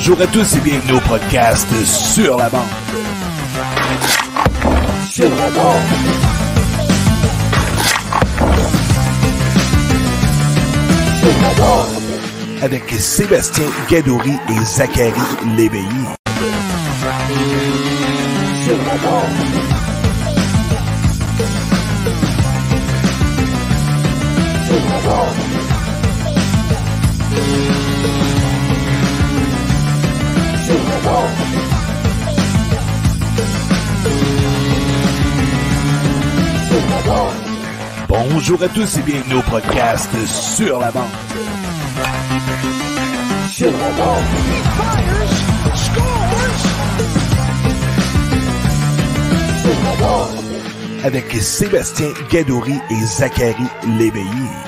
Bonjour à tous et bienvenue au podcast Sur la bande. Sur la bande. Sur la bande. Avec Sébastien Gadouri et Zachary Léveillé. Sur la. Bonjour à tous et bienvenue au podcast Sur la bande. Sur la bande. Avec Sébastien Gadouri et Zachary Léveillé.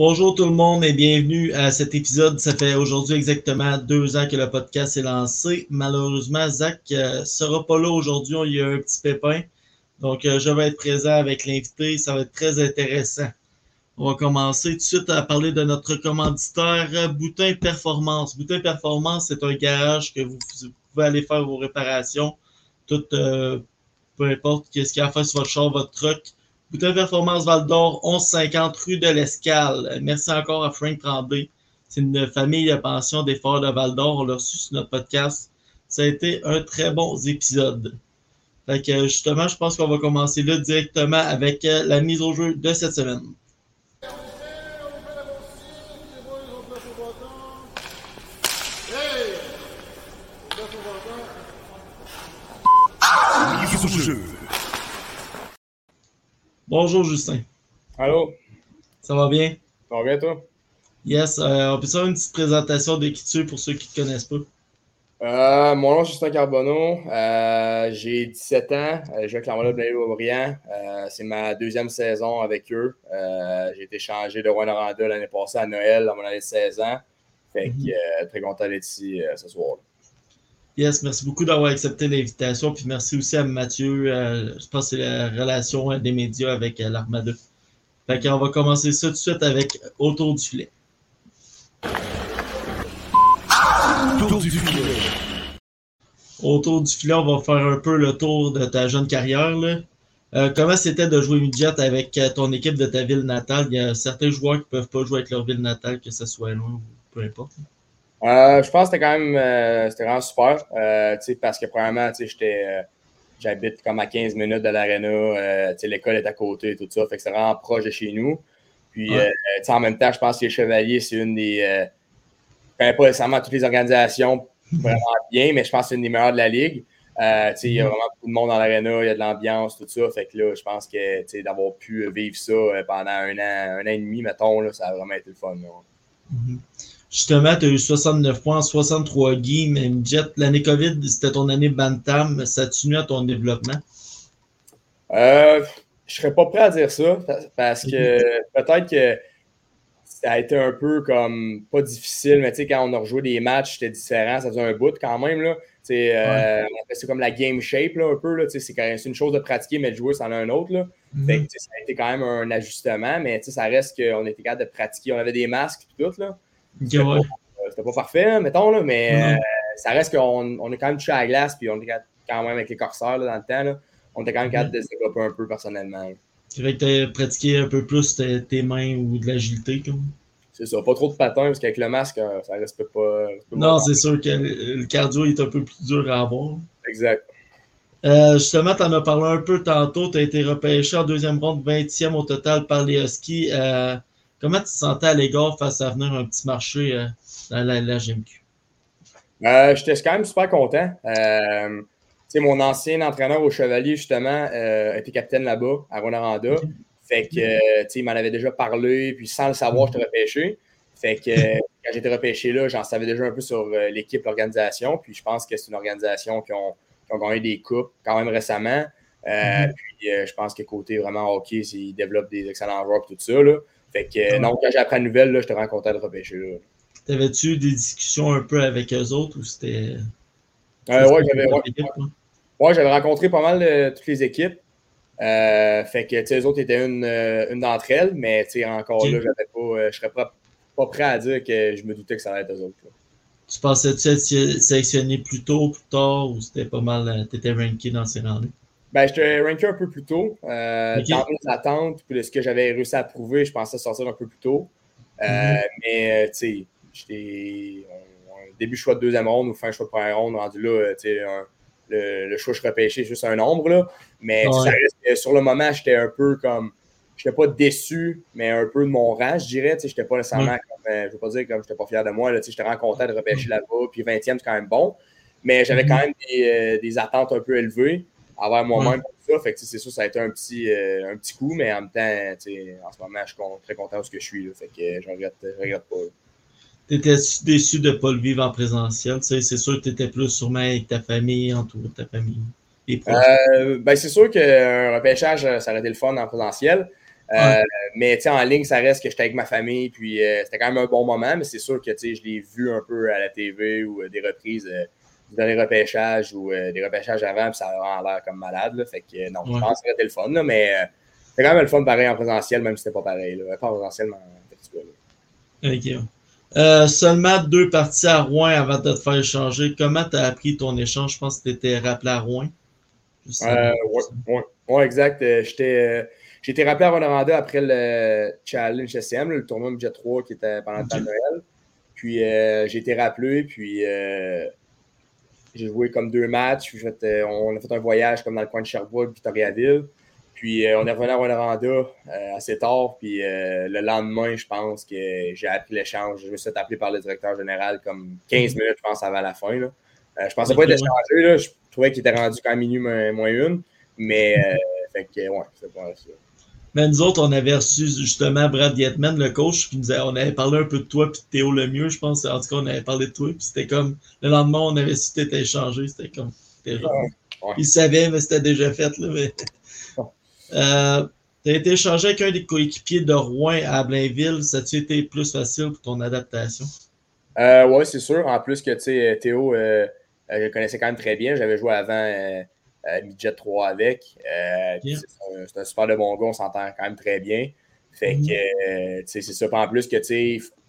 Bonjour tout le monde et bienvenue à cet épisode. Ça fait aujourd'hui exactement deux ans que le podcast est lancé. Malheureusement, Zach ne sera pas là aujourd'hui. Il y a un petit pépin. Donc, euh, je vais être présent avec l'invité. Ça va être très intéressant. On va commencer tout de suite à parler de notre commanditaire euh, Boutin Performance. Boutin Performance, c'est un garage que vous, pouvez aller faire vos réparations. Tout, euh, peu importe ce qu'il y a à faire sur votre char, votre truck. Boutin Performance Val d'Or, 1150 rue de l'Escale. Merci encore à Frank Tremblay. C'est une famille de pension des Forts de Val d'Or. On l'a reçu sur notre podcast. Ça a été un très bon épisode. Fait que justement, je pense qu'on va commencer là directement avec euh, la mise au jeu de cette semaine. Jeu. Bonjour Justin. Allô, Ça va bien? ça va bien toi? Yes, euh, on peut faire une petite présentation de qui tu es pour ceux qui ne te connaissent pas? Euh, mon nom est Justin Carbonneau, Euh, j'ai 17 ans, je joue avec l'Armada de. Euh, c'est ma deuxième saison avec eux. J'ai été changé de Rwanda l'année passée à Noël à mon année de 16 ans. Fait que Mhm. euh, très content d'être ici ce soir. Yes, merci beaucoup d'avoir accepté l'invitation. Puis merci aussi à Mathieu. euh, je pense que c'est la relation euh, des médias avec euh, l'Armada. Fait qu'on va commencer ça tout de suite avec Autour du filet. Tour du filet. Autour du filet, on va faire un peu le tour de ta jeune carrière. là. Euh, comment c'était de jouer midget avec ton équipe de ta ville natale? Il y a certains joueurs qui ne peuvent pas jouer avec leur ville natale, que ce soit loin ou peu importe. Euh, je pense que c'était quand même euh, c'était vraiment super. Euh, parce que premièrement, j'étais. J'habite comme à 15 minutes de l'aréna. L'école est à côté et tout ça. Fait que c'est vraiment proche de chez nous. Puis Ouais. en même temps, je pense que les Chevaliers, c'est une des. Je connais pas nécessairement toutes les organisations vraiment bien, mais je pense que c'est une des meilleures de la ligue. Il y a Mhm. vraiment beaucoup de monde dans l'aréna, il y a de l'ambiance, tout ça. Fait que là, je pense que d'avoir pu vivre ça pendant un an, un an et demi, mettons, là, ça a vraiment été le fun. là. Mhm. Justement, tu as eu 69 points en 63 games, midget. L'année COVID, c'était ton année Bantam. Ça a tenu à ton développement? Euh, je serais pas prêt à dire ça pa- parce que peut-être que ça a été un peu comme pas difficile, mais tu sais, quand on a rejoué des matchs, c'était différent. Ça faisait un bout quand même. Là. Euh, on appelle ça comme la game shape là, un peu. C'est, c'est une chose de pratiquer, mais de jouer, c'en a un autre. Là. Fait que, ça a été quand même un ajustement, mais tu sais, ça reste qu'on était capable de pratiquer. On avait des masques et tout. Là. Ouais. Euh, C'était pas parfait, mettons, là, mais euh, ça reste qu'on on est quand même touché à la glace, puis on capable- quand même avec les corsaires là, dans le temps. Là, on était quand même capable de se développer un peu personnellement. C'est vrai que tu as pratiqué un peu plus tes, tes mains ou de l'agilité. comme. C'est ça, pas trop de patins, parce qu'avec le masque, euh, ça respecte pas. Non, c'est sûr que le le cardio est un peu plus dur à avoir. Exact. Euh, justement, tu en as parlé un peu tantôt. Tu as été repêché en deuxième ronde, 20e au total par les Huskies. Euh, comment tu te sentais à l'égard face à venir un petit marché euh, dans la, la GMQ? Euh, J'étais quand même super content. Euh, mon ancien entraîneur au Chevalier, justement, euh, était capitaine là-bas, à Rwanda. Fait que, il m'en avait déjà parlé, puis sans le savoir, je t'ai repêché. Fait que quand j'étais repêché là, j'en savais déjà un peu sur l'équipe, l'organisation. Puis je pense que c'est une organisation qui ont, qui ont, gagné des coupes quand même récemment. Mm-hmm. Puis je pense que côté vraiment hockey, ils développent des excellents joueurs et tout ça. Là. Fait que, non, quand j'ai appris la nouvelle, j'étais vraiment content de repêcher là. T'avais-tu des discussions un peu avec eux autres ou c'était. Euh, ouais, j'avais ouais, rencontré pas mal de toutes les équipes. Euh, fait que les autres étaient une, euh, une d'entre elles, mais encore là, pas, euh, je serais pas, pas, prêt à dire que je me doutais que ça allait être eux autres. Tu pensais-tu être sélectionné plus tôt, plus tard, ou c'était pas mal, tu étais ranké dans ces rangs-là? Ben, j'étais ranké un peu plus tôt. Euh, Dans mes attentes, puis de ce que j'avais réussi à prouver, je pensais sortir un peu plus tôt. Mm -hmm. Mais, tu sais, j'étais début choix de deuxième ronde ou fin choix de première ronde, rendu là, un, le, le, choix je repêché, juste un nombre. Là. Mais ouais. ça reste, sur le moment, j'étais un peu comme. Je n'étais pas déçu, mais un peu de mon rang, je dirais. Je n'étais pas nécessairement ouais. comme. Euh, je veux pas dire comme je n'étais pas fier de moi. J'étais vraiment content de repêcher là-bas. Puis 20e, c'est quand même bon. Mais j'avais quand même des, euh, des, attentes un peu élevées envers moi-même ça. Fait que c'est sûr, ça a été un petit, euh, un petit coup, mais en même temps, en ce moment, je suis très content de ce que je suis. Là. Fait que je ne regrette, regrette pas. Là. T'étais déçu de ne pas le vivre en présentiel? Tu c'est sûr que tu étais plus sûrement avec ta famille, entouré de ta famille. Euh, ben c'est sûr qu'un repêchage, ça aurait été le fun en présentiel. Euh, ouais. Mais en ligne, ça reste que j'étais avec ma famille. Puis euh, c'était quand même un bon moment, mais c'est sûr que je l'ai vu un peu à la TV ou des reprises dans les repêchages ou des repêchages avant, puis ça a l'air comme malade. Là, fait que non, ouais. je pense que été le fun, là, mais c'était quand même le fun pareil en présentiel, même si c'était pas pareil. Là. Pas en présentiel, mais en virtuel. Ok. Euh, seulement deux parties à Rouen avant de te faire échanger. Comment tu as appris ton échange? Je pense que tu étais rappelé à Rouen. Euh, oui, ouais, ouais, exact. Euh, j'ai été rappelé à Rwanda après le Challenge SCM, le tournoi Budget 3 qui était pendant le temps de Noël. Puis euh, j'ai été rappelé, puis euh, j'ai joué comme deux matchs. Fait, on a fait un voyage comme dans le coin de Sherbrooke, Victoriaville. Puis euh, on est revenu à Rwanda euh, assez tard. Puis euh, le lendemain, je pense que j'ai appris l'échange. Je me suis appelé par le directeur général comme 15 minutes, je pense, avant la fin. Là. je pensais pas être échangé. Là. Je trouvais qu'il était rendu quand même minuit moins une. Mais fait que ouais, c'est pas ça. Mais nous autres, on avait reçu justement Brad Yetman, le coach, qui nous a, on avait parlé un peu de toi puis de Théo Lemieux, je pense. En tout cas, on avait parlé de toi. Puis c'était comme le lendemain, on avait su que tu échangé. C'était comme. Ouais. Il savait, mais c'était déjà fait. Là, mais... Euh, tu as été échangé avec un des coéquipiers de Rouen à Blainville. Ça a-tu été plus facile pour ton adaptation? Euh, oui, c'est sûr. En plus que Théo, euh, je le connaissais quand même très bien. J'avais joué avant euh, Midget 3 avec. Yeah. C'est un, un, super de bon gars. On s'entend quand même très bien. Fait -hmm. que c'est ça. En plus que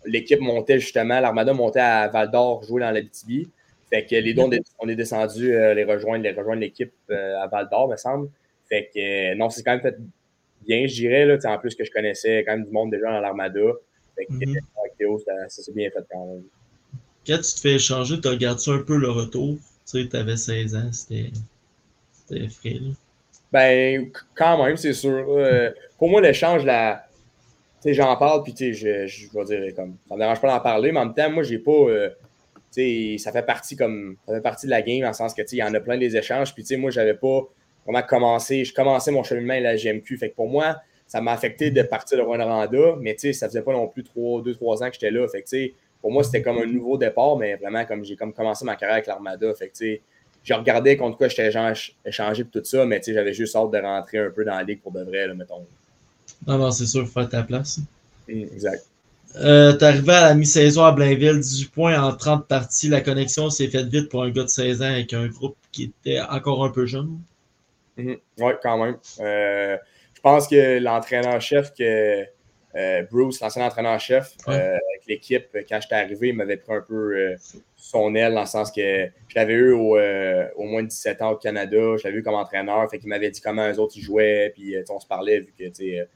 l'équipe montait justement, l'Armada montait à Val d'Or jouer dans la BTB. Fait que les deux, on est, on est descendu les rejoindre, les rejoindre l'équipe à Val d'Or, me semble. Fait que non, c'est quand même fait bien, je dirais. Là, en plus que je connaissais quand même du monde déjà dans l'Armada. Fait que mm -hmm. avec Théo, ça s'est bien fait quand même. Quand tu te fais échanger, tu regardes un peu le retour? Tu sais, tu avais 16 ans, c'était Ben, quand même, c'est sûr. Euh, pour moi, l'échange, la. J'en parle, puis je, je vais dire, comme, ça me dérange pas d'en parler, mais en même temps, moi, j'ai pas. Euh, ça fait partie comme. Ça fait partie de la game, le sens que, il y en a plein des échanges, puis moi, j'avais pas vraiment commencé. Je commençais mon cheminement à la GMQ. Fait que pour moi, ça m'a affecté de partir de Rwanda, mais ça faisait pas non plus 2-3 ans que j'étais là. Fait que pour moi, c'était comme un nouveau départ, mais vraiment comme j'ai comme commencé ma carrière avec l'Armada. Fait que je regardais contre quoi j'étais échangé pour tout ça, mais j'avais juste hâte de rentrer un peu dans la ligue pour de vrai, là, mettons. Non, non, c'est sûr, faire ta place. Mmh, exact. Euh, T'es arrivé à la mi-saison à Blainville, 18 points en 30 parties. La connexion s'est faite vite pour un gars de 16 ans avec un groupe qui était encore un peu jeune. Mmh. Oui, quand même. Euh, je pense que l'entraîneur-chef, que euh, Bruce, l'ancien entraîneur-chef, ouais. Euh, avec l'équipe, quand j'étais arrivé, il m'avait pris un peu euh, son aile, dans le sens que je l'avais eu au, euh, au, moins de 17 ans au Canada, je l'avais eu comme entraîneur, fait qu'il m'avait dit comment eux autres ils jouaient, puis on se parlait, vu que, tu sais,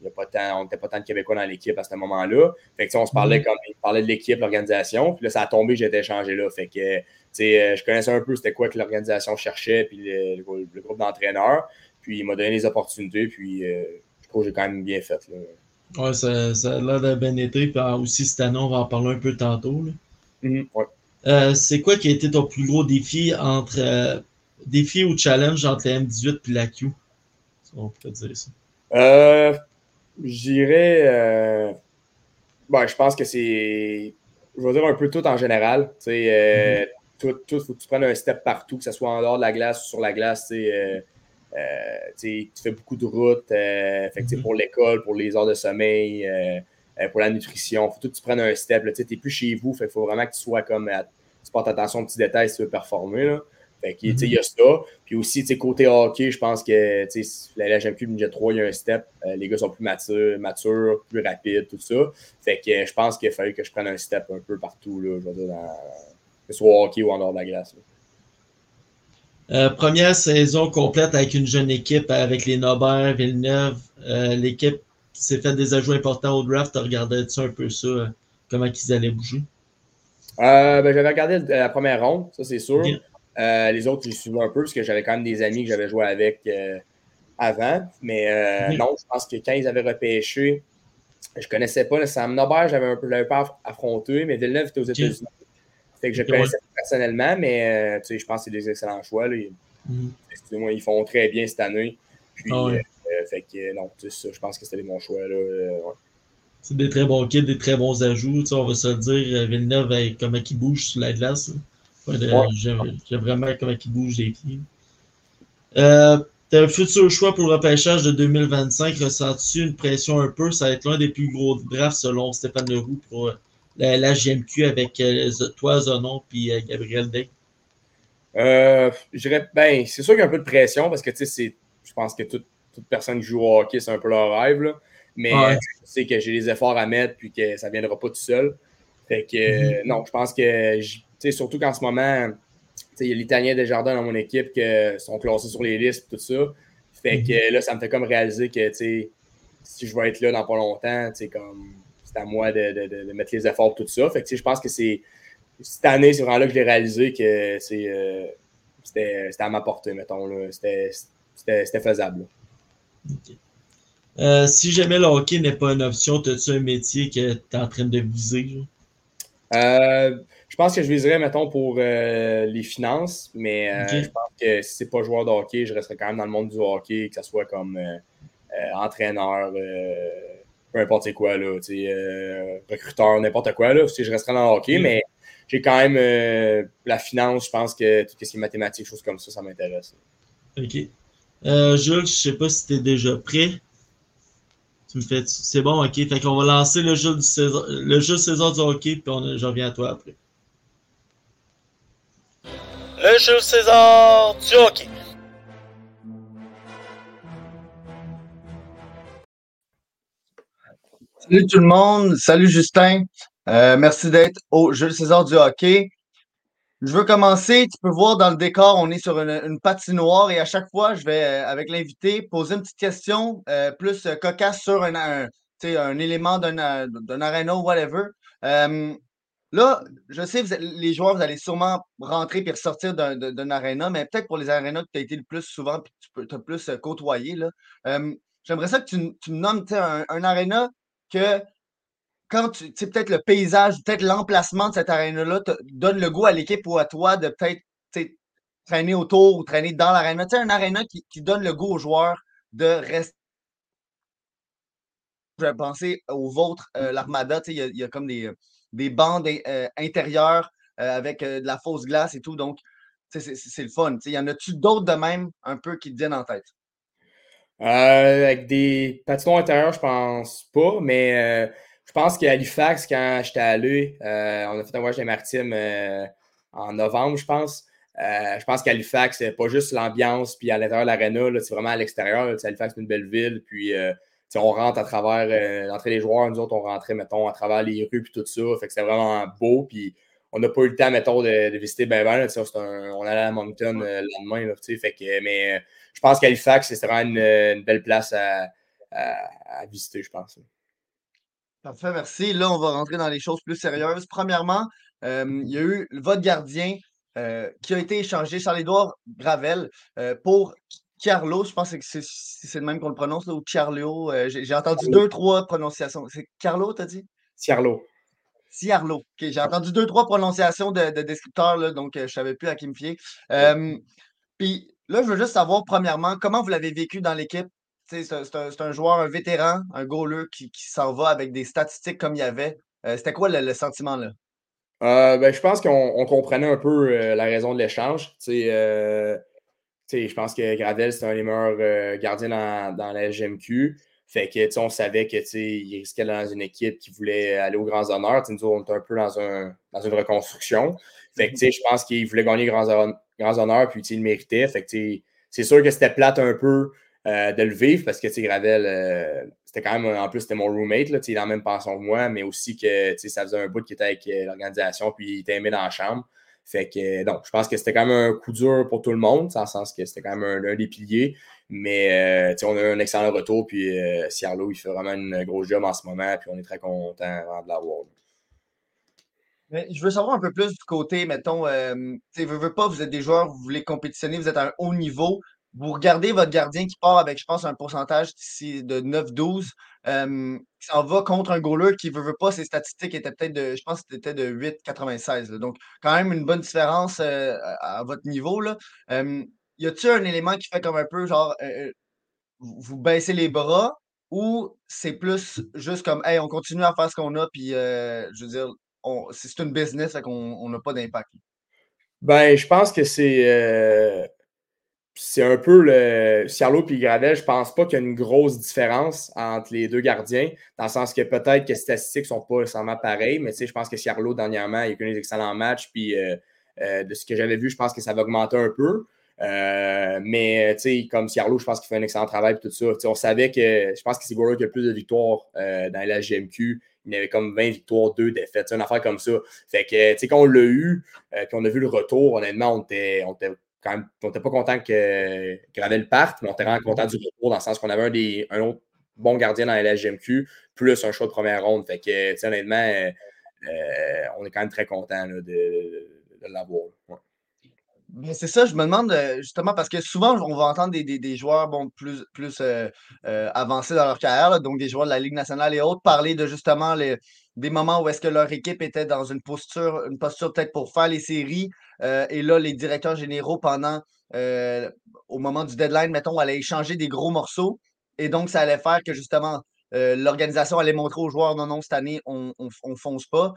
il y a pas tant, on n'était pas tant de Québécois dans l'équipe à ce moment-là. Fait que on se parlait mmh. comme il parlait de l'équipe, l'organisation. Puis là, ça a tombé, j'étais échangé là. Fait que euh, je connaissais un peu c'était quoi que l'organisation cherchait, puis le, le, le groupe d'entraîneurs. Puis il m'a donné les opportunités, puis euh, je trouve que j'ai quand même bien fait. Là. Ouais, ça, ça a l'air de bien été. Puis aussi, cette année, on va en parler un peu tantôt. Là. Ouais. Euh, c'est quoi qui a été ton plus gros défi entre euh, défi ou challenge entre la M18 et la Q? On peut dire ça. Euh, je dirais. Euh, ben, je pense que c'est. Je vais dire un peu tout en général. Tu sais, euh, tout, tout, faut que tu prennes un step partout, que ce soit en dehors de la glace ou sur la glace. Tu sais, euh, tu fais beaucoup de routes euh, fait que, sais, Mhm. pour l'école, pour les heures de sommeil, euh, pour la nutrition. faut tout que tu prennes un step. Tu n'es plus chez vous. Il faut vraiment que tu sois comme. à- tu portes attention aux petits détails si tu veux performer. Là. Fait que, tu sais, il y a ça. Puis aussi, tu sais, côté hockey, je pense que tu sais, la LHMQ Ninja 3, il y a un step. Euh, les gars sont plus matures, matures, plus rapides, tout ça. Fait que euh, je pense qu'il a fallu que je prenne un step un peu partout, là, je veux dire, dans, que ce soit au hockey ou en dehors de la glace. là. Euh, première saison complète avec une jeune équipe, avec les Nobert, Villeneuve. Euh, L'équipe s'est fait des ajouts importants au draft. Regardais-tu un peu ça, euh, comment ils allaient bouger? Ben, j'avais regardé la première ronde, ça c'est sûr. Les autres, j'ai suivi un peu parce que j'avais quand même des amis que j'avais joué avec avant. Mais non, je pense que quand ils avaient repêché, je connaissais pas nécessairement. Nobert, j'avais un peu, je pas aff- affronté, mais Villeneuve était aux États-Unis. Fait que je Ok, connaissais personnellement, mais euh, tu sais, je pense que c'est des excellents choix. Là. Ils, excusez-moi, ils font très bien cette année. Puis, Ah ouais. euh, fait que euh, non, ça, je pense que c'était bons choix. Là, euh, ouais. C'est des très bons kits, des très bons ajouts. Tu sais, on va se le dire, euh, Villeneuve, avec comment il bouge sur la glace. Ouais. J'aime vraiment comment il bouge les pieds. Euh, T'as un futur choix pour le repêchage de 2025. Ressens-tu une pression un peu? Ça va être l'un des plus gros drafts selon Stéphane Leroux pour euh, la, la JMQ avec euh, toi, Zonon puis euh, Gabriel Day? Euh, je dirais, ben, c'est sûr qu'il y a un peu de pression parce que, tu sais, je pense que toute, toute personne qui joue au hockey, c'est un peu leur rêve, là. Mais Ouais. je sais que j'ai des efforts à mettre puis que ça ne viendra pas tout seul. Fait que, euh, non, je pense que, tu sais, surtout qu'en ce moment, il y a l'Italien Desjardins dans mon équipe qui sont classés sur les listes et tout ça. Fait que là, ça me fait comme réaliser que, tu sais, si je vais être là dans pas longtemps, tu sais, comme, c'est à moi de, de- de- mettre les efforts pour tout ça. Fait que, je pense que c'est, cette année, c'est vraiment là que j'ai réalisé que c'est, euh, c'était, à ma portée, mettons. C'était, faisable. Euh, si jamais le hockey n'est pas une option, as-tu un métier que tu es en train de viser? Euh, je pense que je viserais, mettons, pour les finances, mais je pense que si c'est pas joueur de hockey, je resterais quand même dans le monde du hockey, que ce soit comme entraîneur, peu importe c'est quoi, là, tu sais, euh, recruteur, n'importe quoi, là, si je resterais dans le hockey, Ok. mais j'ai quand même euh, la finance, je pense que tout ce qui est mathématiques, choses comme ça, ça m'intéresse. OK. Euh, Jules, je sais pas si tu es déjà prêt. Tu me fais. C'est bon, OK. Fait qu'on va lancer le jeu du César, le jeu César du hockey, puis on, je reviens à toi après. Le jeu César du hockey. Salut tout le monde, salut Justin. Euh, merci d'être au Jules César du hockey. Je veux commencer, tu peux voir dans le décor, on est sur une, une patinoire et à chaque fois, je vais, euh, avec l'invité, poser une petite question euh, plus cocasse sur un, un, élément d'un d'un aréna ou whatever. Là, je sais, les joueurs, vous allez sûrement rentrer puis ressortir d'un d'un- aréna, mais peut-être pour les arénas que tu as été le plus souvent puis que tu t'as plus côtoyé, J'aimerais ça que tu, me nommes un, un aréna que quand tu sais, peut-être le paysage, peut-être l'emplacement de cette aréna-là te donne le goût à l'équipe ou à toi de peut-être traîner autour ou traîner dans l'aréna. Tu sais, un aréna qui, donne le goût aux joueurs de rester. Je vais penser au vôtre, euh, l'Armada. tu sais, Il y, a- il comme des, des bandes euh, intérieures euh, avec de la fausse glace et tout. Donc, c'est le fun. Sais, Y en a-tu d'autres de même un peu qui te viennent en tête? Euh, avec des patinoires intérieurs, je pense pas, mais euh, je pense qu'à Halifax, quand j'étais allé, euh, on a fait un voyage des maritimes euh, en novembre, je pense. Euh, je pense qu'Halifax, c'est pas juste l'ambiance, puis à l'intérieur de l'aréna, c'est vraiment à l'extérieur. Halifax, c'est une belle ville, puis euh, on rentre à travers l'entrée des joueurs. Nous autres, on rentrait, mettons, à travers les rues, puis tout ça. Fait que c'était vraiment beau, puis on n'a pas eu le temps, mettons, de, de visiter ben ben. là, un- on allait à Moncton euh, le lendemain, là, fait que, mais euh, je pense qu'Halifax, c'est vraiment une, une belle place à, à- à visiter, je pense. Parfait, merci. Là, on va rentrer dans les choses plus sérieuses. Premièrement, euh, il y a eu votre gardien euh, qui a été échangé, Charles-Édouard Gravel, euh, pour Carlo. Je pense que c'est le même qu'on le prononce, là, ou Carlo. euh, J'ai entendu deux, trois prononciations. C'est Carlo, t'as dit? Ciarlo. Ciarlo. J'ai entendu deux, trois prononciations de, descripteurs, là, donc je ne savais plus à qui me fier. Puis là, je veux juste savoir, premièrement, comment vous l'avez vécu dans l'équipe? C'est un, joueur, un vétéran, un goaler qui, s'en va avec des statistiques comme il y avait. C'était quoi le, sentiment là? ben, je pense qu'on comprenait un peu la raison de l'échange. Euh, je pense que Gravel, c'est un des meilleurs gardiens dans, dans la GMQ. Fait que, on savait que, il risquait dans une équipe qui voulait aller aux grands honneurs. nous, on était un peu dans, un, dans une reconstruction. Fait que, je pense qu'il voulait gagner grands, grands honneurs, puis, il le méritait. Fait que, c'est sûr que c'était plate un peu euh, de le vivre parce que, tu Gravel, euh, c'était quand même, en plus, c'était mon roommate, là, il a la même pension que moi, mais aussi que, ça faisait un bout qu'il était avec euh, l'organisation, puis il était aimé dans la chambre. Fait que, donc, je pense que c'était quand même un coup dur pour tout le monde, dans le sens que c'était quand même un, des piliers. Mais, euh, on a eu un excellent retour, puis euh, il fait vraiment une grosse job en ce moment, puis on est très content de l'avoir. Je veux savoir un peu plus du côté, mettons, euh, tu pas, vous êtes des joueurs, vous voulez compétitionner, vous êtes à un haut niveau. Vous regardez votre gardien qui part avec, je pense, un pourcentage de 9-12, euh, qui s'en va contre un goaler qui veut, veut pas, ses statistiques étaient peut-être de, je pense c'était de 8,96. Donc, quand même une bonne différence à, votre niveau. Là. Y a-t-il un élément qui fait comme un peu genre, vous baissez les bras ou c'est plus juste comme, hey, on continue à faire ce qu'on a, puis je veux dire, c'est une business, fait qu'on n'a pas d'impact? Ben, je pense que c'est c'est un peu le. Ciarlo et Gravel, je pense pas qu'il y a une grosse différence entre les deux gardiens, dans le sens que peut-être que les statistiques sont pas nécessairement pareilles, mais je pense que Ciarlo, dernièrement, il a connu des excellents matchs, puis euh, euh, de ce que j'avais vu, je pense que ça va augmenter un peu. Euh, mais comme Ciarlo, je pense qu'il fait un excellent travail et tout ça. on savait que je pense que c'est Goro qui a plus de victoires dans la GMQ. Il avait comme 20 victoires, 2 défaites, une affaire comme ça. Fait que quand on l'a eu, puis on a vu le retour, honnêtement, on était, on était quand même, on n'était pas content que Gravel parte, mais on était vraiment content du retour dans le sens qu'on avait un, des, un autre bon gardien dans la LGMQ, plus un choix de première ronde. Fait que, honnêtement, euh, euh, on est quand même très content de, de, l'avoir. C'est ça, je me demande euh, justement parce que souvent on va entendre des, joueurs bon, plus, plus avancés dans leur carrière, donc des joueurs de la Ligue nationale et autres, parler de justement les, des moments où est-ce que leur équipe était dans une posture, une posture peut-être pour faire les séries. Euh, et là, les directeurs généraux, pendant euh, au moment du deadline, mettons, allaient échanger des gros morceaux. Et donc, ça allait faire que justement, euh, l'organisation allait montrer aux joueurs non, non, cette année, on ne fonce pas.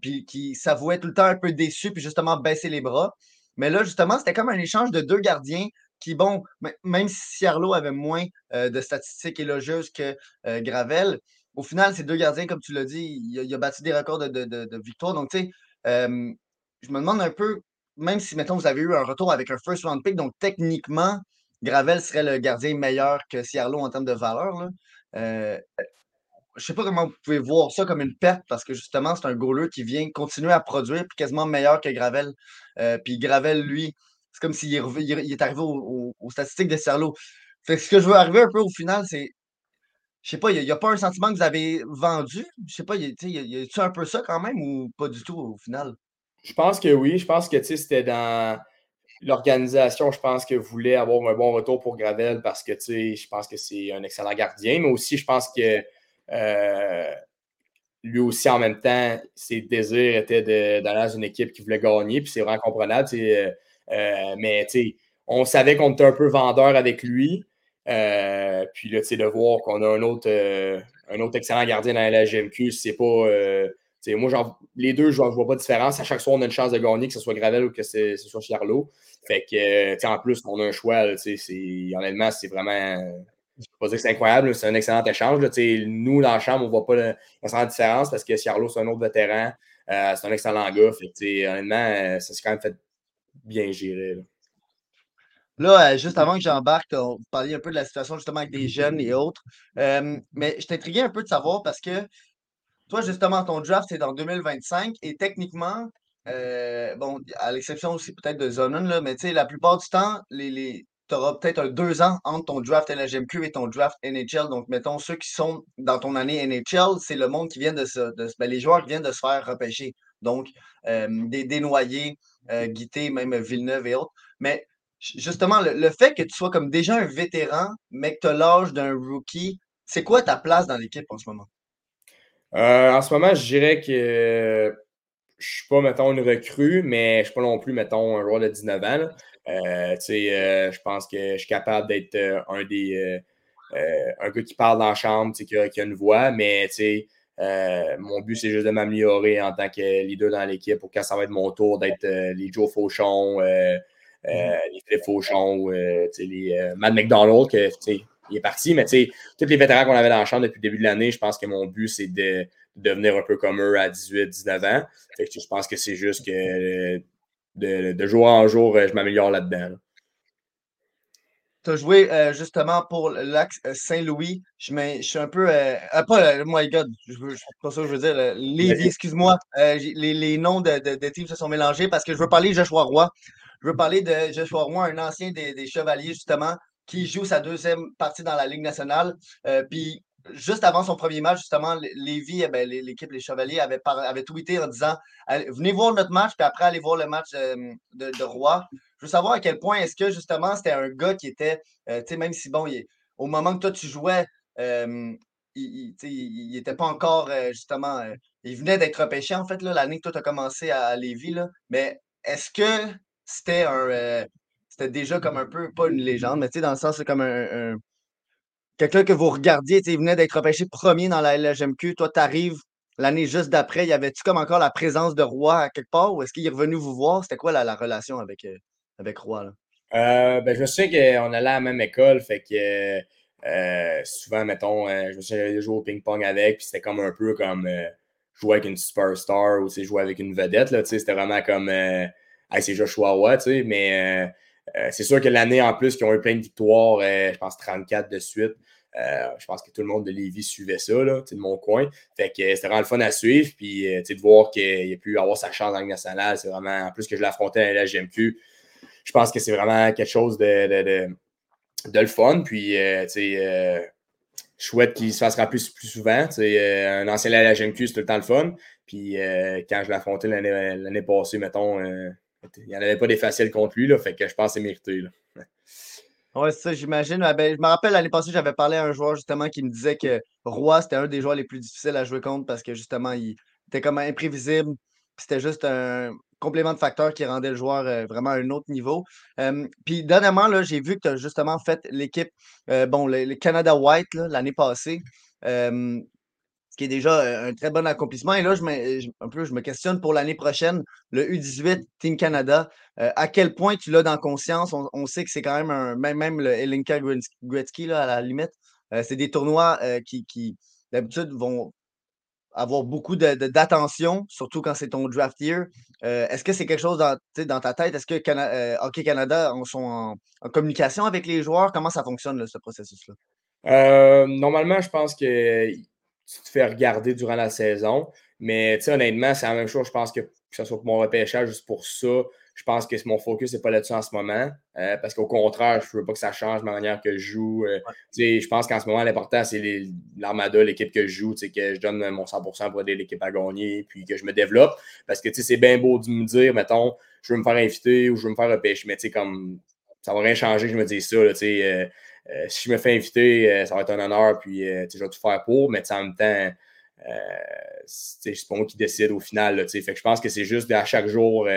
puis qui s'avouait tout le temps un peu déçu, puis justement baisser les bras. Mais là, justement, c'était comme un échange de deux gardiens qui, bon, même si Ciarlo avait moins de statistiques élogieuses que Gravel, au final, ces deux gardiens, comme tu l'as dit, il a, battu des records de, de, victoire. Donc, tu sais, je me demande un peu, même si, mettons, vous avez eu un retour avec un first round pick, donc techniquement, Gravel serait le gardien meilleur que Ciarlo en termes de valeur. Là. Euh, je sais pas comment vous pouvez voir ça comme une perte parce que justement, c'est un goaler qui vient continuer à produire puis quasiment meilleur que Gravel. Euh, puis Gravel, lui, c'est comme s'il est, est, arrivé aux statistiques de Ciarlo. Fait ce que je veux arriver un peu au final, c'est je sais pas, il n'y a, pas un sentiment que vous avez vendu? Je sais pas, y a-tu un peu ça quand même ou pas du tout au final? Je pense que oui. Je pense que c'était dans l'organisation, je pense que voulait avoir un bon retour pour Gravel parce que je pense que c'est un excellent gardien, mais aussi je pense que lui aussi en même temps, ses désirs étaient d'aller dans une équipe qui voulait gagner, puis c'est vraiment comprenable. Euh, euh, mais on savait qu'on était un peu vendeur avec lui. Euh, puis là, de voir qu'on a un autre, euh, un autre excellent gardien dans la GMQ, c'est pas. Euh, moi, les deux, je ne vois pas de différence. À chaque fois, on a une chance de gagner, que ce soit Gravel ou que ce soit Charlot. Fait que, en plus, on a un choix. honnêtement, c'est vraiment. Je ne pas dire que c'est incroyable, c'est un excellent échange. nous, dans la chambre, on ne voit pas la, différence parce que Charlot, c'est un autre vétéran. c'est un excellent gars. Fait honnêtement, ça s'est quand même fait bien gérer. Là, euh, juste avant que j'embarque, on parlait un peu de la situation justement avec des jeunes et autres. mais je t'intriguais un peu de savoir parce que toi, justement, ton draft, c'est dans 2025 et techniquement, euh, bon, à l'exception aussi peut-être de Zonon, là, mais tu sais, la plupart du temps, les, tu auras peut-être un deux ans entre ton draft LGMQ et ton draft NHL. Donc, mettons, ceux qui sont dans ton année NHL, c'est le monde qui vient de se. Ben, les joueurs qui viennent de se faire repêcher. Donc, des dénoyés, euh, Guité, même Villeneuve et autres. Mais justement, le, fait que tu sois comme déjà un vétéran, mais que tu as l'âge d'un rookie, c'est quoi ta place dans l'équipe en ce moment? Euh, en ce moment, je dirais que je suis pas, mettons, une recrue, mais je suis pas non plus, mettons, un joueur de 19 ans. Euh, euh, je pense que je suis capable d'être euh, un des un gars qui parle dans la chambre, qui a, qui a une voix, mais mon but, c'est juste de m'améliorer en tant que leader dans l'équipe pour quand ça va être mon tour d'être les Joe Fauchon, mm-hmm. les Philippe Fauchon, les Matt McDonald, que, il est parti, mais tous les vétérans qu'on avait dans la chambre depuis le début de l'année, je pense que mon but, c'est de, devenir un peu comme eux à 18, 19 ans. je pense que c'est juste que de, jour en jour, je m'améliore là-dedans. Tu as joué euh, justement pour l'axe euh, Saint-Louis. Je, suis un peu. Euh, ah, pas le my God, je pas ça que je veux dire. Lévis, excuse-moi. Les, noms de, de, teams se sont mélangés parce que je veux parler de Joshua Roy. Je veux parler de Joshua Roy, un ancien des, des Chevaliers, justement, qui joue sa deuxième partie dans la Ligue nationale. puis juste avant son premier match, justement, Lévi, eh ben, l'équipe Les Chevaliers avait, tweeté en disant Venez voir notre match, puis après, allez voir le match de, de, Roy. Je veux savoir à quel point est-ce que justement c'était un gars qui était, euh, tu sais, même si bon, au moment que toi tu jouais, euh, il n'était pas encore euh, justement, il venait d'être repêché en fait, l'année que toi tu as commencé à, Lévis. mais est-ce que c'était un. c'était déjà comme un peu, pas une légende, mais tu sais, dans le sens, c'est comme un quelqu'un que vous regardiez, il venait d'être repêché premier dans la LGMQ. Toi, tu arrives l'année juste d'après. Y avait-tu comme encore la présence de Roy à quelque part ou est-ce qu'il est revenu vous voir? C'était quoi la, relation avec, euh, avec Roy? Euh, ben, je me souviens qu'on allait à la même école, fait que euh, souvent, mettons, je me souviens jouer au ping-pong avec, puis c'était comme un peu comme jouer avec une superstar ou jouer avec une vedette. C'était vraiment comme c'est Joshua Roy, mais euh, c'est sûr que l'année en plus, qui ont eu plein de victoires, euh, je pense 34 de suite. Euh, je pense que tout le monde de Lévis suivait ça, là, de mon coin. Fait que c'était vraiment le fun à suivre. Puis de voir qu'il a pu avoir sa chance dans la nationale, c'est vraiment, en plus que je l'affrontais à la je pense que c'est vraiment quelque chose de, de, de, le fun. Puis, tu sais, chouette qu'il se fasse plus, plus souvent. un ancien à la GMQ, c'est tout le temps le fun. Puis, quand je l'ai affronté l'année passée, mettons, il n'y en avait pas des faciles contre lui, là, fait que je pense que c'est mérité. Là. Oui, c'est ça, j'imagine. Ben, je me rappelle l'année passée, j'avais parlé à un joueur justement qui me disait que Roy, c'était un des joueurs les plus difficiles à jouer contre parce que justement, il était comme imprévisible. C'était juste un complément de facteur qui rendait le joueur euh, vraiment à un autre niveau. puis dernièrement, j'ai vu que tu as justement fait l'équipe, euh, bon, le, Canada White l'année passée ce qui est déjà euh, un très bon accomplissement. Et là, je me, un peu, je me questionne pour l'année prochaine, le U18 Team Canada. Euh, à quel point tu l'as dans conscience? On, sait que c'est quand même un, même, même le Elinka Gretzky, là, à la limite. Euh, c'est des tournois qui, qui d'habitude, vont avoir beaucoup d'attention, surtout quand c'est ton draft year. Est-ce que c'est quelque chose dans, dans ta tête? Est-ce que Hockey Canada sont en, communication avec les joueurs? Comment ça fonctionne, ce processus-là? normalement, je pense que tu te fais regarder durant la saison. Mais honnêtement, c'est la même chose. Je pense que, que ce soit pour mon repêchage, juste pour ça, je pense que mon focus n'est pas là-dessus en ce moment. Euh, parce qu'au contraire, je ne veux pas que ça change ma manière que je joue. Euh, je pense qu'en ce moment, l'important, c'est l'Armada, l'équipe que je joue, que je donne mon 100% pour aider l'équipe à gagner, puis que je me développe. Parce que c'est bien beau de me dire, mettons, je veux me faire inviter ou je veux me faire repêcher. Mais comme ça ne va rien changer que je me dise ça. Là, euh, si je me fais inviter, euh, ça va être un honneur, puis euh, je vais tout faire pour, mais en même temps, c'est pas moi qui décide au final. Là, fait que je pense que c'est juste à chaque jour